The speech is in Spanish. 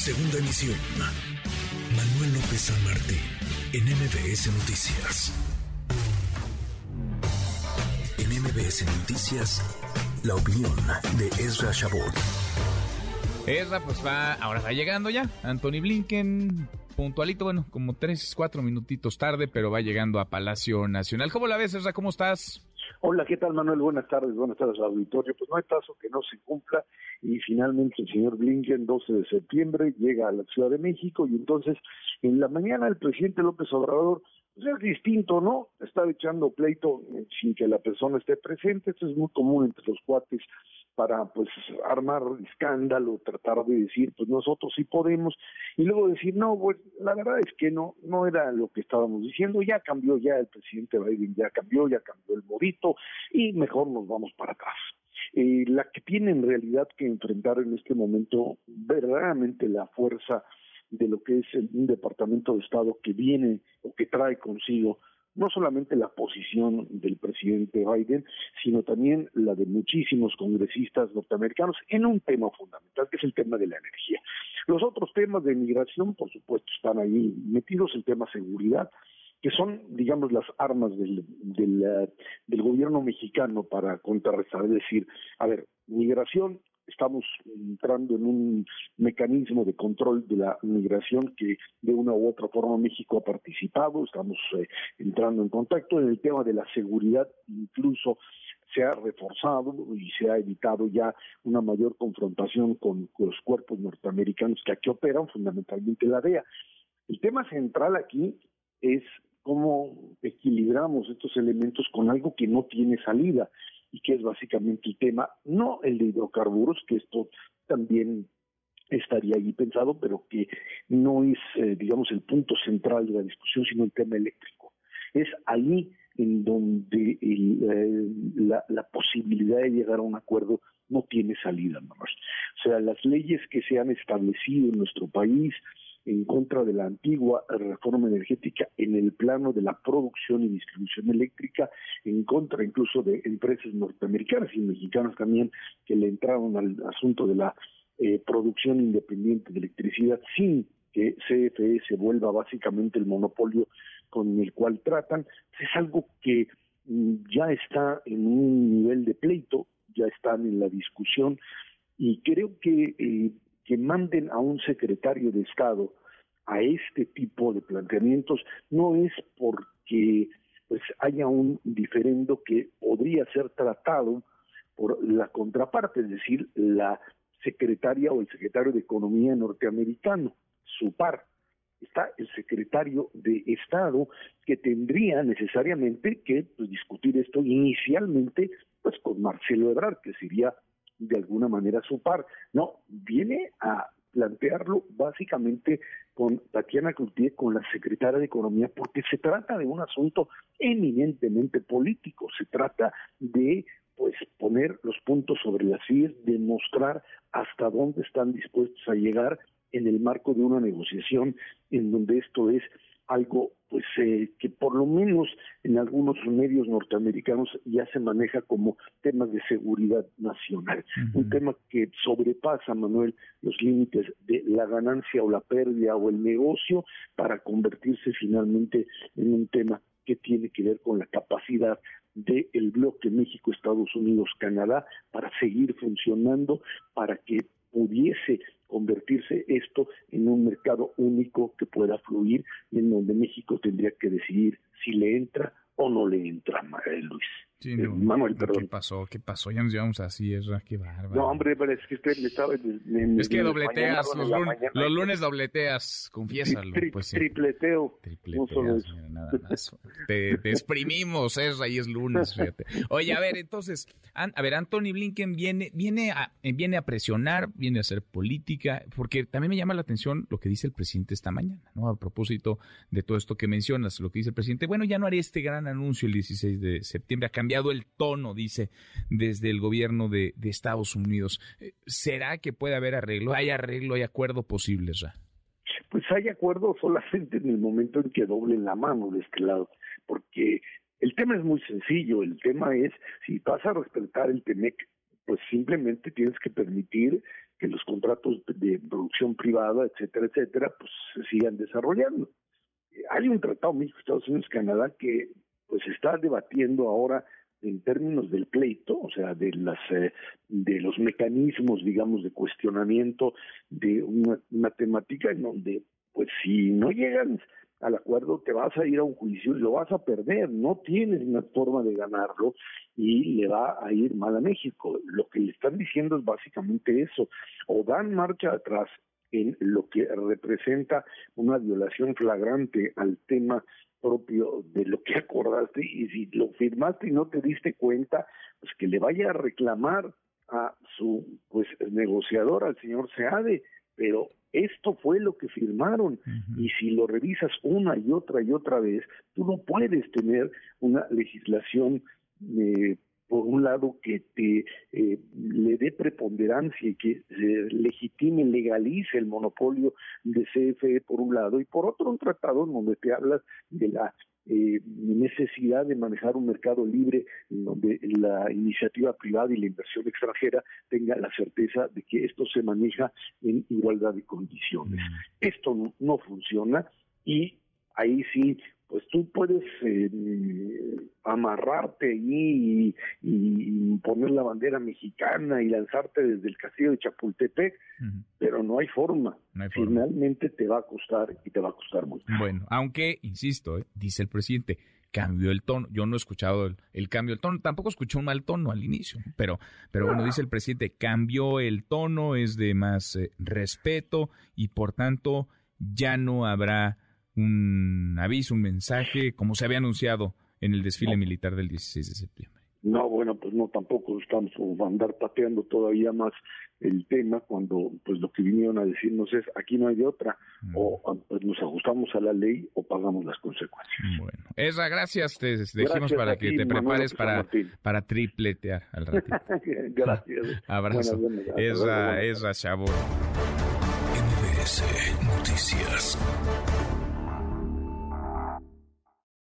Segunda emisión. Manuel López San Martín, en MBS Noticias. En MBS Noticias, la opinión de Ezra Shabot. Ezra, pues va, ahora va llegando ya. Anthony Blinken, puntualito, bueno, como tres, cuatro minutitos tarde, pero va llegando a Palacio Nacional. ¿Cómo la ves, Ezra? ¿Cómo estás? Hola, ¿qué tal Manuel? Buenas tardes, buenas tardes auditorio. Pues no hay caso que no se cumpla y finalmente el señor Blinken, 12 de septiembre, llega a la Ciudad de México y entonces en la mañana el presidente López Obrador pues es distinto, ¿no? Está echando pleito sin que la persona esté presente, esto es muy común entre los cuates para pues armar escándalo, tratar de decir, pues nosotros sí podemos, y luego decir, no, pues la verdad es que no, no era lo que estábamos diciendo, ya cambió ya el presidente Biden, ya cambió, ya cambió el morito, y mejor nos vamos para atrás. La que tiene en realidad que enfrentar en este momento verdaderamente la fuerza de lo que es un departamento de Estado que viene o que trae consigo no solamente la posición del presidente Biden, sino también la de muchísimos congresistas norteamericanos en un tema fundamental, que es el tema de la energía. Los otros temas de migración, por supuesto, están ahí metidos, el tema seguridad, que son, digamos, las armas del, del, eh, del gobierno mexicano para contrarrestar. Es decir, a ver, migración, estamos entrando en un mecanismo de control de la migración que de una u otra forma México ha participado, estamos eh, entrando en contacto en el tema de la seguridad, incluso se ha reforzado y se ha evitado ya una mayor confrontación con, con los cuerpos norteamericanos que aquí operan, fundamentalmente la DEA. El tema central aquí es cómo equilibramos estos elementos con algo que no tiene salida y que es básicamente el tema, no el de hidrocarburos, que esto también estaría ahí pensado, pero que no es, eh, digamos, el punto central de la discusión, sino el tema eléctrico. Es ahí en donde eh, la, la, posibilidad de llegar a un acuerdo no tiene salida, más. O sea, las leyes que se han establecido en nuestro país, en contra de la antigua reforma energética en el plano de la producción y distribución eléctrica, en contra incluso de empresas norteamericanas y mexicanas también que le entraron al asunto de la eh, producción independiente de electricidad sin que CFE se vuelva básicamente el monopolio con el cual tratan, es algo que mm, ya está en un nivel de pleito, ya están en la discusión y creo que eh, que manden a un secretario de Estado a este tipo de planteamientos no es porque pues haya un diferendo que podría ser tratado por la contraparte, es decir, la secretaria o el secretario de Economía norteamericano, su par. Está el secretario de Estado que tendría necesariamente que pues, discutir esto inicialmente pues con Marcelo Ebrard, que sería de alguna manera su par. No, viene a plantearlo básicamente con Tatiana Cloutier, con la secretaria de Economía, porque se trata de un asunto eminentemente político, se trata de pues poner los puntos sobre las sillas, demostrar hasta dónde están dispuestos a llegar en el marco de una negociación en donde esto es algo pues eh, que por lo menos en algunos medios norteamericanos ya se maneja como temas de seguridad nacional, un tema que sobrepasa, Manuel, los límites de la ganancia o la pérdida o el negocio para convertirse finalmente en un tema que tiene que ver con la capacidad del bloque México, Estados Unidos, Canadá para seguir funcionando, para que pudiese convertirse esto en un mercado único que pueda fluir y en donde México tendría que decidir si le entra o no le entra, Luis. Sí, eh, Manuel, perdón. ¿Qué pasó? ¿Qué pasó? Ya nos llevamos así, es qué bárbaro. No, hombre, pero es que usted me estaba... es que dobleteas, los, lunes, los, lunes dobleteas, confiésalo. pues, Tripleteo. Tripleteas, nada más. te, te, exprimimos, es ahí es lunes, fíjate. Oye, a ver, entonces, a ver, Anthony Blinken viene, viene, a, viene a presionar, viene a hacer política, porque también me llama la atención lo que dice el presidente esta mañana, ¿no? A propósito de todo esto que mencionas, lo que dice el presidente, bueno, ya no haré este gran anuncio el 16 de septiembre, a el tono, dice, desde el gobierno de, Estados Unidos. Eh, ¿Será que puede haber arreglo? ¿Hay arreglo, hay acuerdo posible? Pues hay acuerdo solamente en el momento en que doblen la mano de este lado, porque el tema es muy sencillo, el tema es, si vas a respetar el TEMEC, pues simplemente tienes que permitir que los contratos de producción privada, etcétera, etcétera, pues se sigan desarrollando. Hay un tratado México-Estados Unidos-Canadá que pues está debatiendo ahora en términos del pleito, o sea, de las eh, de los mecanismos, digamos, de cuestionamiento de una, temática en donde, pues, si no llegan al acuerdo, te vas a ir a un juicio y lo vas a perder, no tienes una forma de ganarlo y le va a ir mal a México. Lo que le están diciendo es básicamente eso, o dan marcha atrás en lo que representa una violación flagrante al tema propio de lo que acordaste. Y si lo firmaste y no te diste cuenta, pues que le vaya a reclamar a su pues negociador, al señor Seade, pero esto fue lo que firmaron. Y si lo revisas una y otra y otra vez, tú no puedes tener una legislación eh, por un lado que te eh, le dé preponderancia y que se legitime, legalice el monopolio de CFE por un lado y por otro un tratado en donde te hablas de la eh, necesidad de manejar un mercado libre en donde la iniciativa privada y la inversión extranjera tenga la certeza de que esto se maneja en igualdad de condiciones. Mm. Esto no funciona y ahí sí pues tú puedes eh, amarrarte y, y, poner la bandera mexicana y lanzarte desde el castillo de Chapultepec, pero no hay, forma. Finalmente te va a costar y te va a costar mucho. Bueno, aunque, insisto, eh, dice el presidente, cambió el tono. Yo no he escuchado el, cambio del tono, tampoco escuché un mal tono al inicio, pero, pero bueno, dice el presidente, cambió el tono, es de más eh, respeto y por tanto ya no habrá un aviso, un mensaje, como se había anunciado en el desfile militar del 16 de septiembre. No, bueno, pues no, tampoco estamos a andar pateando todavía más el tema cuando pues lo que vinieron a decirnos es aquí no hay de otra, mm. o pues, nos ajustamos a la ley o pagamos las consecuencias. Bueno, Esra, gracias, te dijimos para que te prepares para, para tripletear al ratito. gracias. Abrazo. Esra, Esra Chabot. NBS Noticias.